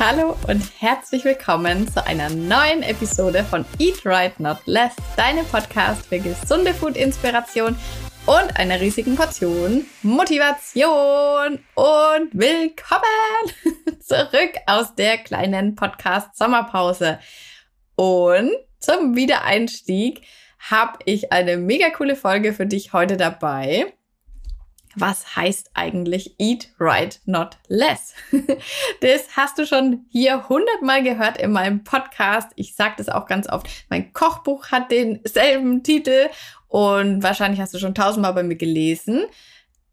Hallo und herzlich willkommen zu einer neuen Episode von Eat Right Not Less, deinem Podcast für gesunde Food-Inspiration und einer riesigen Portion Motivation. Und willkommen zurück aus der kleinen Podcast-Sommerpause. Und zum Wiedereinstieg habe ich eine mega coole Folge für dich heute dabei was heißt eigentlich Eat Right Not Less? das hast du schon hier hundertmal gehört in meinem Podcast. Ich sage das auch ganz oft. Mein Kochbuch hat denselben Titel und wahrscheinlich hast du schon tausendmal bei mir gelesen.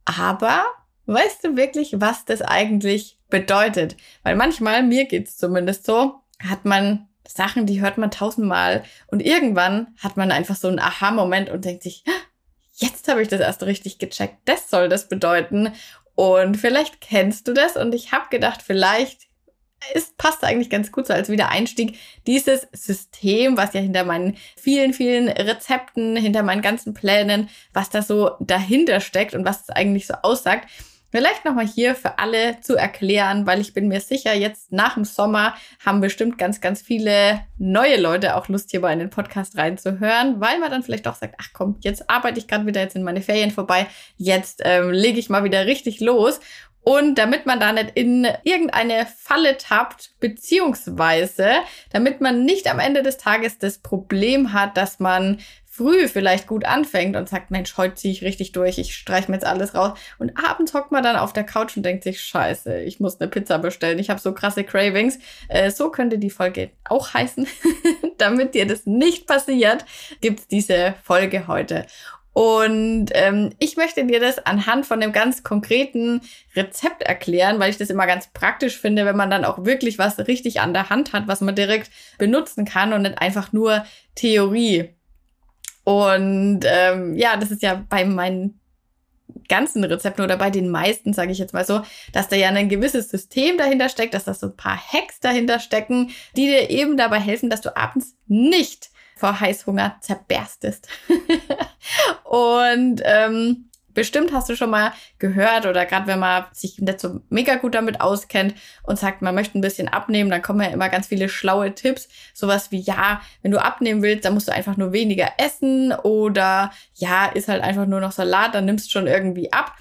Aber weißt du wirklich, was das eigentlich bedeutet? Weil manchmal, mir geht's zumindest so, hat man Sachen, die hört man tausendmal und irgendwann hat man einfach so einen Aha-Moment und denkt sich, jetzt habe ich das erst richtig gecheckt. Das soll das bedeuten. Und vielleicht kennst du das und ich habe gedacht, vielleicht es passt eigentlich ganz gut so als Wiedereinstieg. Dieses System, was ja hinter meinen vielen, vielen Rezepten, hinter meinen ganzen Plänen, was da so dahinter steckt und was es eigentlich so aussagt. Vielleicht nochmal hier für alle zu erklären, weil ich bin mir sicher, jetzt nach dem Sommer haben bestimmt ganz, ganz viele neue Leute auch Lust, hier bei in den Podcast reinzuhören, weil man dann vielleicht auch sagt, ach komm, jetzt arbeite ich gerade wieder, jetzt sind meine Ferien vorbei, jetzt ähm, lege ich mal wieder richtig los. Und damit man da nicht in irgendeine Falle tappt, beziehungsweise damit man nicht am Ende des Tages das Problem hat, dass man früh vielleicht gut anfängt und sagt, Mensch, heute ziehe ich richtig durch, ich streiche mir jetzt alles raus. Und abends hockt man dann auf der Couch und denkt sich, scheiße, ich muss eine Pizza bestellen, ich habe so krasse Cravings. Äh, so könnte die Folge auch heißen. Damit dir das nicht passiert, gibt's diese Folge heute. Und ähm, ich möchte dir das anhand von einem ganz konkreten Rezept erklären, weil ich das immer ganz praktisch finde, wenn man dann auch wirklich was richtig an der Hand hat, was man direkt benutzen kann und nicht einfach nur Theorie. Und ähm, ja, das ist ja bei meinen ganzen Rezepten oder bei den meisten, sage ich jetzt mal so, dass da ja ein gewisses System dahinter steckt, dass da so ein paar Hacks dahinter stecken, die dir eben dabei helfen, dass du abends nicht vor Heißhunger zerberstest. und ähm, Bestimmt hast du schon mal gehört oder gerade wenn man sich nicht so mega gut damit auskennt und sagt, man möchte ein bisschen abnehmen, dann kommen ja immer ganz viele schlaue Tipps. Sowas wie, ja, wenn du abnehmen willst, dann musst du einfach nur weniger essen oder ja, ist halt einfach nur noch Salat, dann nimmst du schon irgendwie ab.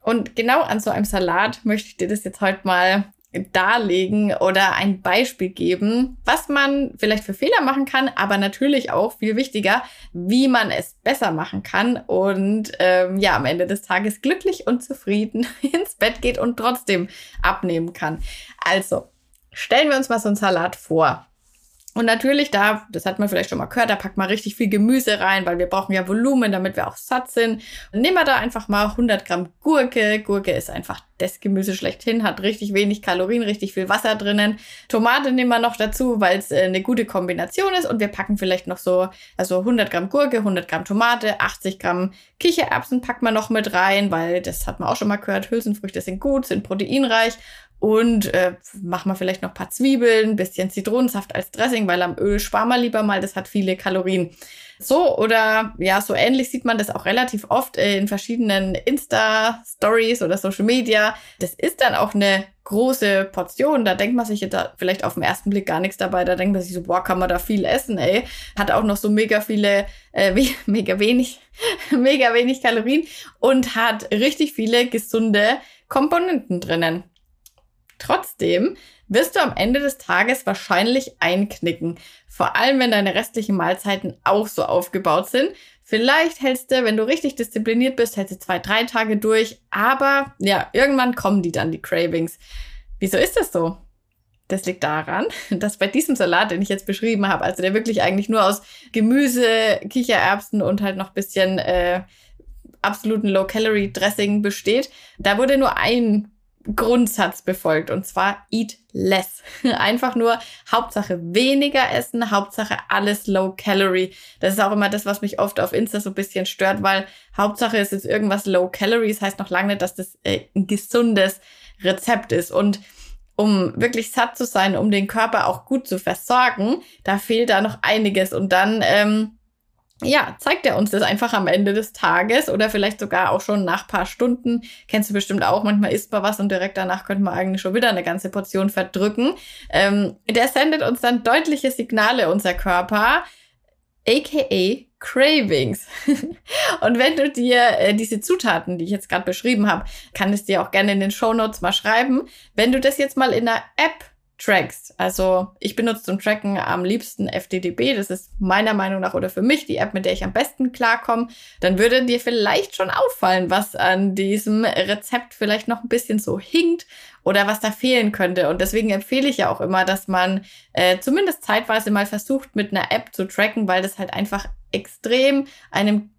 Und genau an so einem Salat möchte ich dir das jetzt heute mal darlegen oder ein Beispiel geben, was man vielleicht für Fehler machen kann, aber natürlich auch viel wichtiger, wie man es besser machen kann und ähm, ja, am Ende des Tages glücklich und zufrieden ins Bett geht und trotzdem abnehmen kann. Also, stellen wir uns mal so einen Salat vor. Und natürlich da, das hat man vielleicht schon mal gehört, da packt man richtig viel Gemüse rein, weil wir brauchen ja Volumen, damit wir auch satt sind. Und nehmen wir da einfach mal 100 Gramm Gurke. Gurke ist einfach das Gemüse schlechthin, hat richtig wenig Kalorien, richtig viel Wasser drinnen. Tomate nehmen wir noch dazu, weil es äh, eine gute Kombination ist. Und wir packen vielleicht noch so, also 100 Gramm Gurke, 100 Gramm Tomate, 80 Gramm Kichererbsen packen wir noch mit rein, weil das hat man auch schon mal gehört, Hülsenfrüchte sind gut, sind proteinreich. Und äh, machen wir vielleicht noch paar Zwiebeln, bisschen Zitronensaft als Dressing, weil am Öl sparen wir lieber mal, das hat viele Kalorien. So oder ja, so ähnlich sieht man das auch relativ oft in verschiedenen Insta-Stories oder Social Media. Das ist dann auch eine große Portion. Da denkt man sich jetzt vielleicht auf den ersten Blick gar nichts dabei. Da denkt man sich so, boah, kann man da viel essen, ey. Hat auch noch so mega viele, äh, mega wenig, mega wenig Kalorien und hat richtig viele gesunde Komponenten drinnen. Trotzdem wirst du am Ende des Tages wahrscheinlich einknicken. Vor allem, wenn deine restlichen Mahlzeiten auch so aufgebaut sind. Vielleicht hältst du, wenn du richtig diszipliniert bist, hältst du zwei, drei Tage durch. Aber ja, irgendwann kommen die dann, die Cravings. Wieso ist das so? Das liegt daran, dass bei diesem Salat, den ich jetzt beschrieben habe, also der wirklich eigentlich nur aus Gemüse, Kichererbsen und halt noch bisschen äh, absoluten Low-Calorie-Dressing besteht, da wurde nur ein Grundsatz befolgt und zwar eat less. Einfach nur Hauptsache weniger essen, Hauptsache alles low calorie. Das ist auch immer das, was mich oft auf Insta so ein bisschen stört, weil Hauptsache ist jetzt irgendwas low calorie. Das heißt noch lange nicht, dass das äh, ein gesundes Rezept ist und um wirklich satt zu sein, um den Körper auch gut zu versorgen, da fehlt da noch einiges und dann ähm, ja, zeigt er uns das einfach am Ende des Tages oder vielleicht sogar auch schon nach paar Stunden. Kennst du bestimmt auch, manchmal isst man was und direkt danach könnte man eigentlich schon wieder eine ganze Portion verdrücken. Ähm, der sendet uns dann deutliche Signale, unser Körper, aka Cravings. und wenn du dir äh, diese Zutaten, die ich jetzt gerade beschrieben habe, kann es dir auch gerne in den Show Notes mal schreiben. Wenn du das jetzt mal in einer App trackst. Also ich benutze zum Tracken am liebsten FDDB. Das ist meiner Meinung nach oder für mich die App, mit der ich am besten klarkomme. Dann würde dir vielleicht schon auffallen, was an diesem Rezept vielleicht noch ein bisschen so hinkt oder was da fehlen könnte. Und deswegen empfehle ich ja auch immer, dass man äh, zumindest zeitweise mal versucht, mit einer App zu tracken, weil das halt einfach extrem einem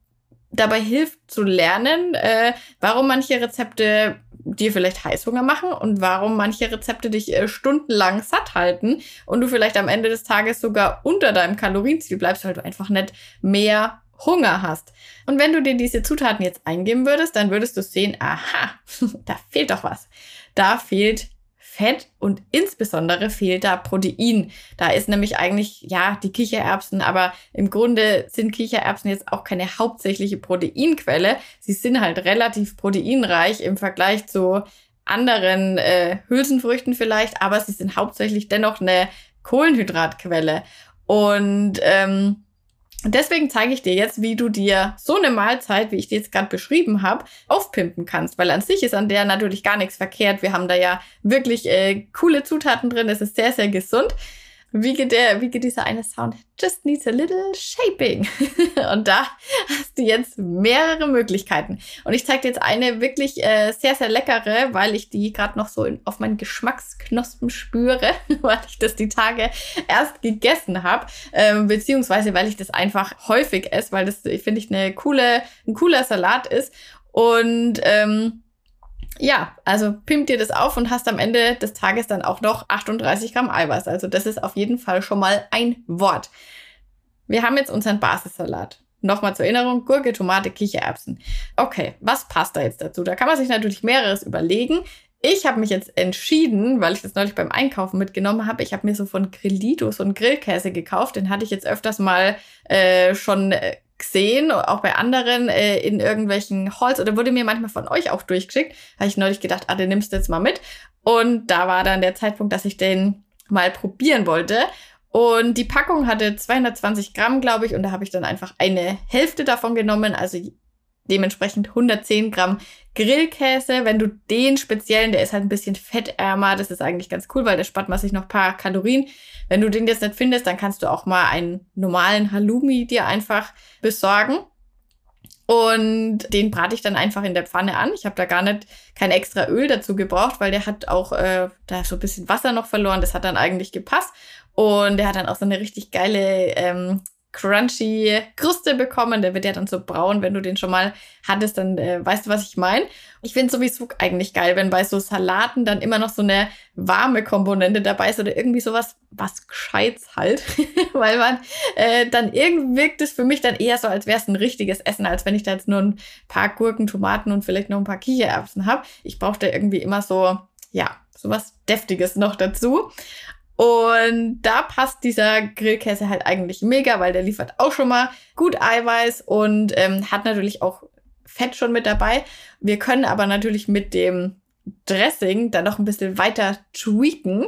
dabei hilft zu lernen, äh, warum manche Rezepte dir vielleicht Heißhunger machen und warum manche Rezepte dich äh, stundenlang satt halten und du vielleicht am Ende des Tages sogar unter deinem Kalorienziel bleibst, weil du einfach nicht mehr Hunger hast. Und wenn du dir diese Zutaten jetzt eingeben würdest, dann würdest du sehen, aha, da fehlt doch was. Da fehlt Fett und insbesondere fehlt da Protein. Da ist nämlich eigentlich, ja, die Kichererbsen, aber im Grunde sind Kichererbsen jetzt auch keine hauptsächliche Proteinquelle. Sie sind halt relativ proteinreich im Vergleich zu anderen äh, Hülsenfrüchten vielleicht, aber sie sind hauptsächlich dennoch eine Kohlenhydratquelle. Und ähm, deswegen zeige ich dir jetzt, wie du dir so eine Mahlzeit, wie ich die jetzt gerade beschrieben habe, aufpimpen kannst. Weil an sich ist an der natürlich gar nichts verkehrt. Wir haben da ja wirklich äh, coole Zutaten drin. Es ist sehr, sehr gesund wie geht der, wie geht dieser eine Sound? Just needs a little shaping. und da hast du jetzt mehrere Möglichkeiten. Und ich zeige dir jetzt eine wirklich äh, sehr, sehr leckere, weil ich die gerade noch so in, auf meinen Geschmacksknospen spüre, weil ich das die Tage erst gegessen habe, ähm, beziehungsweise weil ich das einfach häufig esse, weil das, finde ich, eine coole, ein cooler Salat ist. Und ähm, ja, also pimp dir das auf und hast am Ende des Tages dann auch noch 38 Gramm Eiweiß. Also das ist auf jeden Fall schon mal ein Wort. Wir haben jetzt unseren Basissalat. Nochmal zur Erinnerung, Gurke, Tomate, Kichererbsen. Okay, was passt da jetzt dazu? Da kann man sich natürlich mehreres überlegen. Ich habe mich jetzt entschieden, weil ich das neulich beim Einkaufen mitgenommen habe. Ich habe mir so von Grillito so einen Grillkäse gekauft. Den hatte ich jetzt öfters mal äh, schon äh, gesehen, auch bei anderen äh, in irgendwelchen Halls oder wurde mir manchmal von euch auch durchgeschickt. Habe ich neulich gedacht, ah, den nimmst du jetzt mal mit. Und da war dann der Zeitpunkt, dass ich den mal probieren wollte. Und die Packung hatte 220 Gramm, glaube ich, und da habe ich dann einfach eine Hälfte davon genommen, also dementsprechend 110 Gramm Grillkäse. Wenn du den speziellen, der ist halt ein bisschen fettärmer, das ist eigentlich ganz cool, weil der spart man sich noch paar Kalorien. Wenn du den jetzt nicht findest, dann kannst du auch mal einen normalen Halloumi dir einfach besorgen. Und den brate ich dann einfach in der Pfanne an. Ich habe da gar nicht kein extra Öl dazu gebraucht, weil der hat auch äh, da so ein bisschen Wasser noch verloren. Das hat dann eigentlich gepasst. Und der hat dann auch so eine richtig geile ähm, crunchy Kruste bekommen. Der wird ja dann so braun, wenn du den schon mal hattest, dann äh, weißt du, was ich meine. Ich finde sowieso eigentlich geil, wenn bei so Salaten dann immer noch so eine warme Komponente dabei ist oder irgendwie sowas, was Gescheites halt. Weil man äh, dann irgendwie wirkt es für mich dann eher so, als wäre es ein richtiges Essen, als wenn ich da jetzt nur ein paar Gurken, Tomaten und vielleicht noch ein paar Kichererbsen habe. Ich brauche da irgendwie immer so, ja, sowas Deftiges noch dazu. Und da passt dieser Grillkäse halt eigentlich mega, weil der liefert auch schon mal gut Eiweiß und ähm, hat natürlich auch Fett schon mit dabei. Wir können aber natürlich mit dem Dressing dann noch ein bisschen weiter tweaken.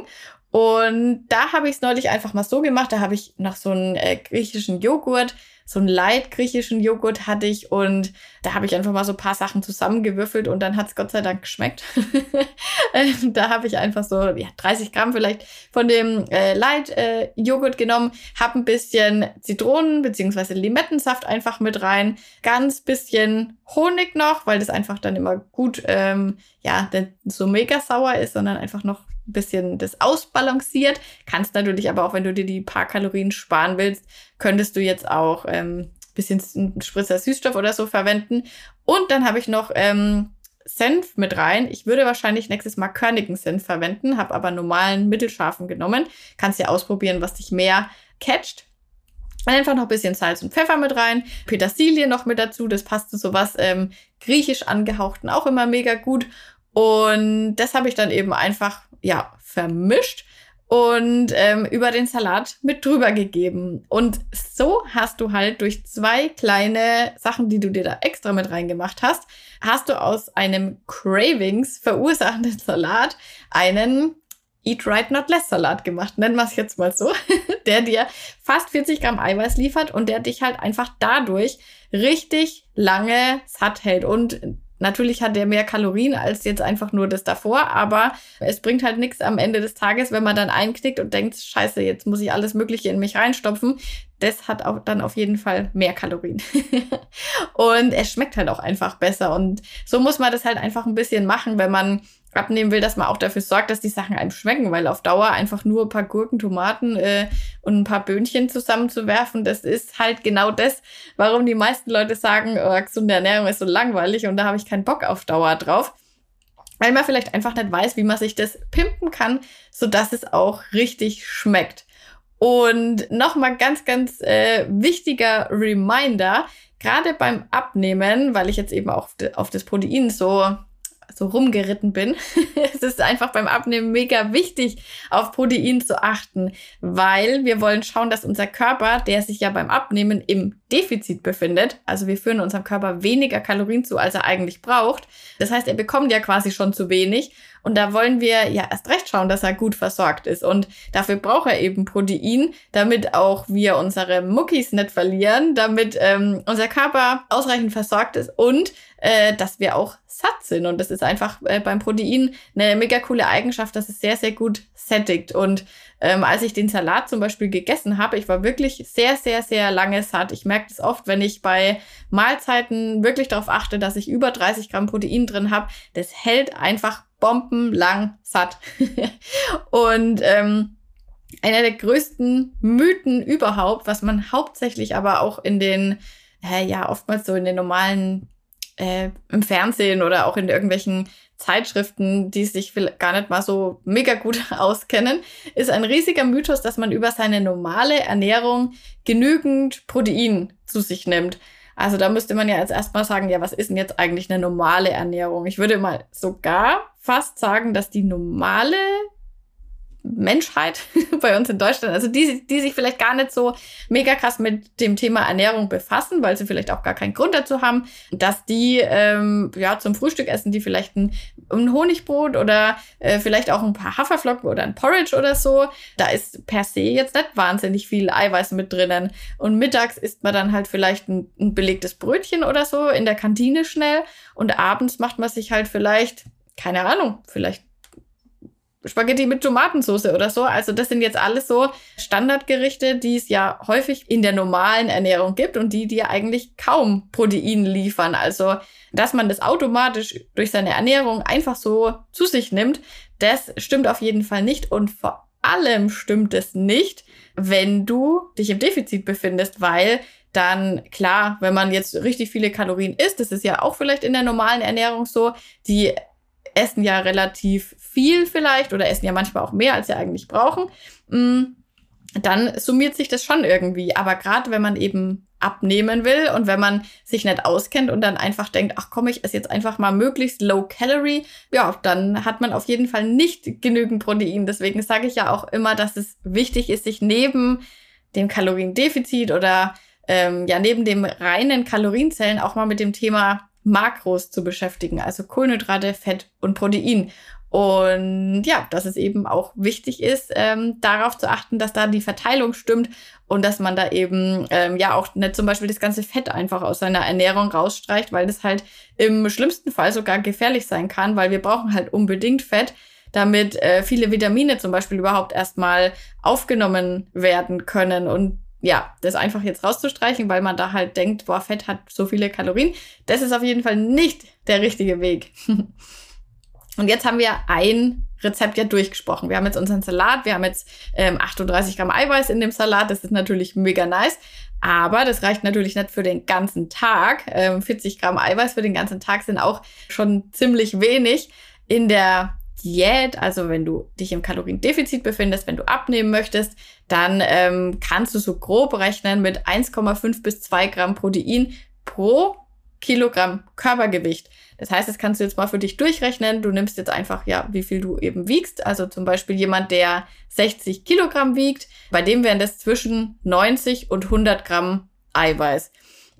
Und da habe ich es neulich einfach mal so gemacht. Da habe ich noch so einen äh, griechischen Joghurt so einen light griechischen Joghurt hatte ich und da habe ich einfach mal so ein paar Sachen zusammengewürfelt und dann hat es Gott sei Dank geschmeckt. Ähm, da habe ich einfach so ja, 30 Gramm vielleicht von dem äh, light äh, Joghurt genommen, habe ein bisschen Zitronen bzw. Limettensaft einfach mit rein, ganz bisschen Honig noch, weil das einfach dann immer gut, ähm, ja, so mega sauer ist, sondern einfach noch bisschen das ausbalanciert. Kannst natürlich aber auch, wenn du dir die paar Kalorien sparen willst, könntest du jetzt auch ähm, bisschen Spritzer Süßstoff oder so verwenden. Und dann habe ich noch ähm, Senf mit rein. Ich würde wahrscheinlich nächstes Mal körnigen Senf verwenden, habe aber normalen mittelscharfen genommen. Kannst ja ausprobieren, was dich mehr catcht. Einfach noch ein bisschen Salz und Pfeffer mit rein, Petersilie noch mit dazu, das passt zu sowas ähm, griechisch angehauchten auch immer mega gut. Und das habe ich dann eben einfach, ja, vermischt und ähm, über den Salat mit drüber gegeben. Und so hast du halt durch zwei kleine Sachen, die du dir da extra mit reingemacht hast, hast du aus einem Cravings verursachenden Salat einen Eat Right Not Less Salat gemacht, nennen wir es jetzt mal so, der dir fast 40 Gramm Eiweiß liefert und der dich halt einfach dadurch richtig lange satt hält. Und Natürlich hat der mehr Kalorien als jetzt einfach nur das davor, aber es bringt halt nichts am Ende des Tages, wenn man dann einknickt und denkt, scheiße, jetzt muss ich alles Mögliche in mich reinstopfen. Das hat auch dann auf jeden Fall mehr Kalorien. und es schmeckt halt auch einfach besser. Und so muss man das halt einfach ein bisschen machen, wenn man abnehmen will, dass man auch dafür sorgt, dass die Sachen einem schmecken, weil auf Dauer einfach nur ein paar Gurken, Tomaten äh, und ein paar Böhnchen zusammenzuwerfen, das ist halt genau das, warum die meisten Leute sagen, oh, gesunde Ernährung ist so langweilig und da habe ich keinen Bock auf Dauer drauf. Weil man vielleicht einfach nicht weiß, wie man sich das pimpen kann, so dass es auch richtig schmeckt. Und nochmal ganz, ganz äh, wichtiger Reminder, gerade beim Abnehmen, weil ich jetzt eben auch auf das Protein so so rumgeritten bin. es ist einfach beim Abnehmen mega wichtig, auf Protein zu achten, weil wir wollen schauen, dass unser Körper, der sich ja beim Abnehmen im Defizit befindet, also wir führen unserem Körper weniger Kalorien zu, als er eigentlich braucht. Das heißt, er bekommt ja quasi schon zu wenig und da wollen wir ja erst recht schauen, dass er gut versorgt ist. Und dafür braucht er eben Protein, damit auch wir unsere Muckis nicht verlieren, damit ähm, unser Körper ausreichend versorgt ist und äh, dass wir auch satt sind. Und das ist einfach äh, beim Protein eine mega coole Eigenschaft, dass es sehr, sehr gut sättigt. Und ähm, als ich den Salat zum Beispiel gegessen habe, ich war wirklich sehr, sehr, sehr lange satt. Ich merke das oft, wenn ich bei Mahlzeiten wirklich darauf achte, dass ich über 30 Gramm Protein drin habe. Das hält einfach bombenlang satt. und ähm, einer der größten Mythen überhaupt, was man hauptsächlich aber auch in den, äh, ja, oftmals so in den normalen, äh, im Fernsehen oder auch in irgendwelchen Zeitschriften, die sich gar nicht mal so mega gut auskennen, ist ein riesiger Mythos, dass man über seine normale Ernährung genügend Protein zu sich nimmt. Also da müsste man ja jetzt erstmal sagen, ja, was ist denn jetzt eigentlich eine normale Ernährung? Ich würde mal sogar fast sagen, dass die normale Menschheit bei uns in Deutschland, also die, die sich vielleicht gar nicht so mega krass mit dem Thema Ernährung befassen, weil sie vielleicht auch gar keinen Grund dazu haben, dass die ähm, ja zum Frühstück essen, die vielleicht ein, ein Honigbrot oder äh, vielleicht auch ein paar Haferflocken oder ein Porridge oder so. Da ist per se jetzt nicht wahnsinnig viel Eiweiß mit drinnen. Und mittags isst man dann halt vielleicht ein, ein belegtes Brötchen oder so in der Kantine schnell und abends macht man sich halt vielleicht keine Ahnung, vielleicht Spaghetti mit Tomatensauce oder so. Also das sind jetzt alles so Standardgerichte, die es ja häufig in der normalen Ernährung gibt und die dir eigentlich kaum Protein liefern. Also dass man das automatisch durch seine Ernährung einfach so zu sich nimmt, das stimmt auf jeden Fall nicht und vor allem stimmt es nicht, wenn du dich im Defizit befindest, weil dann klar, wenn man jetzt richtig viele Kalorien isst, das ist ja auch vielleicht in der normalen Ernährung so, die essen ja relativ viel vielleicht oder essen ja manchmal auch mehr, als sie eigentlich brauchen, mm, dann summiert sich das schon irgendwie. Aber gerade wenn man eben abnehmen will und wenn man sich nicht auskennt und dann einfach denkt, ach komm, ich esse jetzt einfach mal möglichst low calorie, ja, dann hat man auf jeden Fall nicht genügend Protein. Deswegen sage ich ja auch immer, dass es wichtig ist, sich neben dem Kaloriendefizit oder ähm, ja neben dem reinen Kalorienzellen auch mal mit dem Thema Makros zu beschäftigen, also Kohlenhydrate, Fett und Protein. Und ja, dass es eben auch wichtig ist, ähm, darauf zu achten, dass da die Verteilung stimmt und dass man da eben ähm, ja auch nicht zum Beispiel das ganze Fett einfach aus seiner Ernährung rausstreicht, weil das halt im schlimmsten Fall sogar gefährlich sein kann, weil wir brauchen halt unbedingt Fett, damit äh, viele Vitamine zum Beispiel überhaupt erstmal aufgenommen werden können. Und ja, das einfach jetzt rauszustreichen, weil man da halt denkt, boah, Fett hat so viele Kalorien. Das ist auf jeden Fall nicht der richtige Weg. Und jetzt haben wir ein Rezept ja durchgesprochen. Wir haben jetzt unseren Salat, wir haben jetzt ähm, 38 Gramm Eiweiß in dem Salat. Das ist natürlich mega nice. Aber das reicht natürlich nicht für den ganzen Tag. Ähm, 40 Gramm Eiweiß für den ganzen Tag sind auch schon ziemlich wenig. In der Diät, also wenn du dich im Kaloriendefizit befindest, wenn du abnehmen möchtest, dann ähm, kannst du so grob rechnen mit 1,5 bis 2 Gramm Protein pro Kilogramm Körpergewicht. Das heißt, das kannst du jetzt mal für dich durchrechnen. Du nimmst jetzt einfach, ja, wie viel du eben wiegst. Also zum Beispiel jemand, der 60 Kilogramm wiegt, bei dem wären das zwischen 90 und 100 Gramm Eiweiß.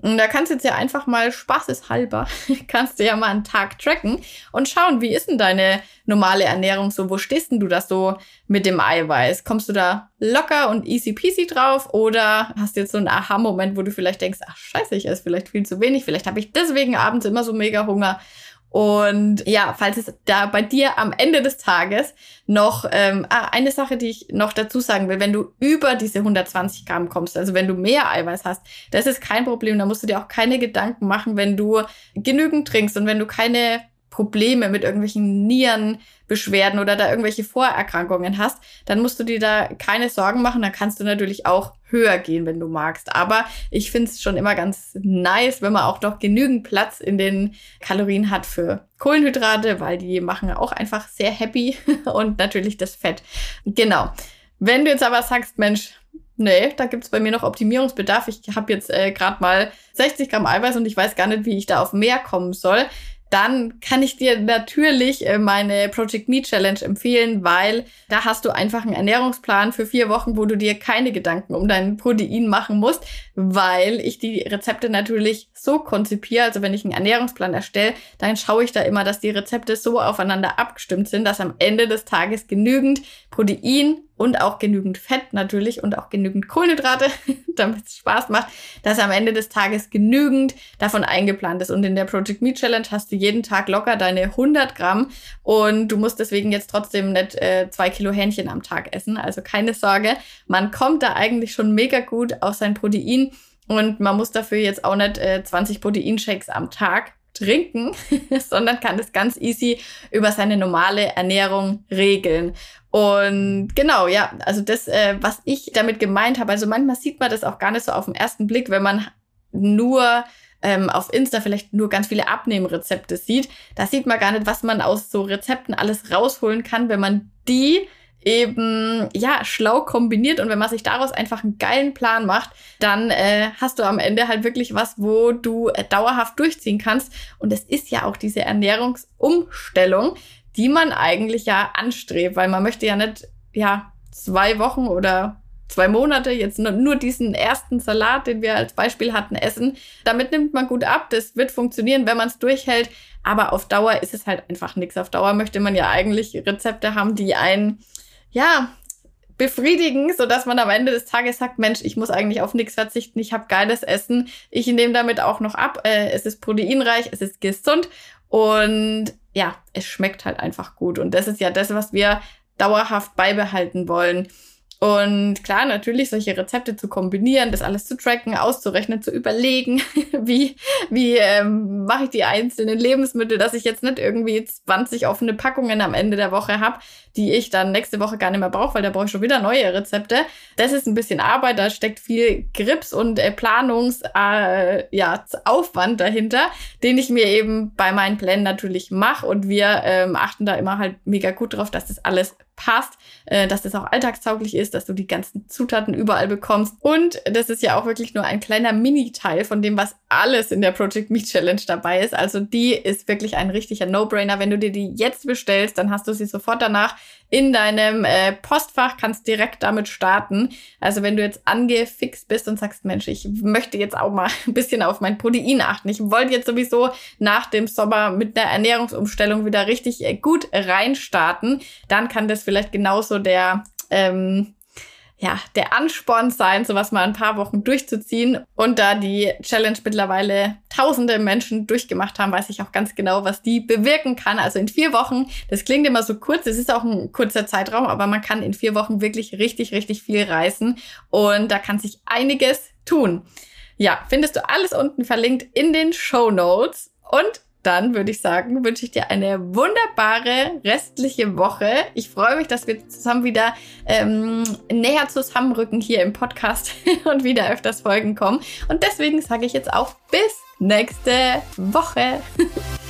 Und da kannst du jetzt ja einfach mal spaßeshalber, kannst du ja mal einen Tag tracken und schauen, wie ist denn deine normale Ernährung so? Wo stehst denn du da so mit dem Eiweiß? Kommst du da locker und easy peasy drauf oder hast du jetzt so einen Aha-Moment, wo du vielleicht denkst, ach scheiße, ich esse vielleicht viel zu wenig, vielleicht habe ich deswegen abends immer so mega Hunger und ja, falls es da bei dir am Ende des Tages noch ähm, ah, eine Sache, die ich noch dazu sagen will, wenn du über diese 120 Gramm kommst, also wenn du mehr Eiweiß hast, das ist kein Problem. Da musst du dir auch keine Gedanken machen, wenn du genügend trinkst und wenn du keine Probleme mit irgendwelchen Nierenbeschwerden oder da irgendwelche Vorerkrankungen hast, dann musst du dir da keine Sorgen machen. Dann kannst du natürlich auch höher gehen, wenn du magst. Aber ich finde es schon immer ganz nice, wenn man auch noch genügend Platz in den Kalorien hat für Kohlenhydrate, weil die machen auch einfach sehr happy und natürlich das Fett. Genau. Wenn du jetzt aber sagst, Mensch, Nee, da gibt's bei mir noch Optimierungsbedarf. Ich habe jetzt äh, gerade mal 60 Gramm Eiweiß und ich weiß gar nicht, wie ich da auf mehr kommen soll dann kann ich dir natürlich äh, meine Project Me Challenge empfehlen, weil da hast du einfach einen Ernährungsplan für vier Wochen, wo du dir keine Gedanken um dein Protein machen musst, weil ich die Rezepte natürlich so konzipiere. Also wenn ich einen Ernährungsplan erstelle, dann schaue ich da immer, dass die Rezepte so aufeinander abgestimmt sind, dass am Ende des Tages genügend Protein und auch genügend Fett natürlich und auch genügend Kohlenhydrate, damit es Spaß macht, dass am Ende des Tages genügend davon eingeplant ist. Und in der Project Me Challenge hast du jeden Tag locker deine 100 Gramm und du musst deswegen jetzt trotzdem nicht äh, zwei Kilo Hähnchen am Tag essen. Also keine Sorge, man kommt da eigentlich schon mega gut auf sein Protein und man muss dafür jetzt auch nicht äh, 20 Proteinshakes am Tag trinken, sondern kann das ganz easy über seine normale Ernährung regeln. Und genau, ja, also das, äh, was ich damit gemeint habe, also manchmal sieht man das auch gar nicht so auf den ersten Blick, wenn man nur ähm, auf Insta vielleicht nur ganz viele Abnehmrezepte sieht. Da sieht man gar nicht, was man aus so Rezepten alles rausholen kann, wenn man die eben ja schlau kombiniert und wenn man sich daraus einfach einen geilen Plan macht, dann äh, hast du am Ende halt wirklich was, wo du äh, dauerhaft durchziehen kannst. Und es ist ja auch diese Ernährungsumstellung, die man eigentlich ja anstrebt, weil man möchte ja nicht ja zwei Wochen oder zwei Monate jetzt nur diesen ersten Salat, den wir als Beispiel hatten, essen. Damit nimmt man gut ab. Das wird funktionieren, wenn man es durchhält. Aber auf Dauer ist es halt einfach nichts. Auf Dauer möchte man ja eigentlich Rezepte haben, die einen ja, befriedigen, so dass man am Ende des Tages sagt, Mensch, ich muss eigentlich auf nichts verzichten, ich habe geiles Essen, ich nehme damit auch noch ab, äh, es ist proteinreich, es ist gesund und ja, es schmeckt halt einfach gut und das ist ja das, was wir dauerhaft beibehalten wollen. Und klar, natürlich solche Rezepte zu kombinieren, das alles zu tracken, auszurechnen, zu überlegen, wie, wie ähm, mache ich die einzelnen Lebensmittel, dass ich jetzt nicht irgendwie 20 offene Packungen am Ende der Woche habe, die ich dann nächste Woche gar nicht mehr brauche, weil da brauche ich schon wieder neue Rezepte. Das ist ein bisschen Arbeit, da steckt viel Grips und äh, Planungs, äh, ja, Aufwand dahinter, den ich mir eben bei meinen Plänen natürlich mache und wir ähm, achten da immer halt mega gut drauf, dass das alles passt, äh, dass das auch alltagstauglich ist, dass du die ganzen Zutaten überall bekommst. Und das ist ja auch wirklich nur ein kleiner Mini-Teil von dem, was alles in der Project Me Challenge dabei ist. Also die ist wirklich ein richtiger No-Brainer. Wenn du dir die jetzt bestellst, dann hast du sie sofort danach in deinem äh, Postfach, kannst direkt damit starten. Also wenn du jetzt angefixt bist und sagst, Mensch, ich möchte jetzt auch mal ein bisschen auf mein Protein achten. Ich wollte jetzt sowieso nach dem Sommer mit einer Ernährungsumstellung wieder richtig äh, gut reinstarten, dann kann das vielleicht genauso der ähm, ja, der Ansporn sein, sowas mal ein paar Wochen durchzuziehen. Und da die Challenge mittlerweile tausende Menschen durchgemacht haben, weiß ich auch ganz genau, was die bewirken kann. Also in vier Wochen, das klingt immer so kurz, es ist auch ein kurzer Zeitraum, aber man kann in vier Wochen wirklich richtig, richtig viel reißen. Und da kann sich einiges tun. Ja, findest du alles unten verlinkt in den Show Notes. Und dann würde ich sagen, wünsche ich dir eine wunderbare restliche Woche. Ich freue mich, dass wir zusammen wieder ähm, näher zusammenrücken hier im Podcast und wieder öfters Folgen kommen. Und deswegen sage ich jetzt auch bis nächste Woche.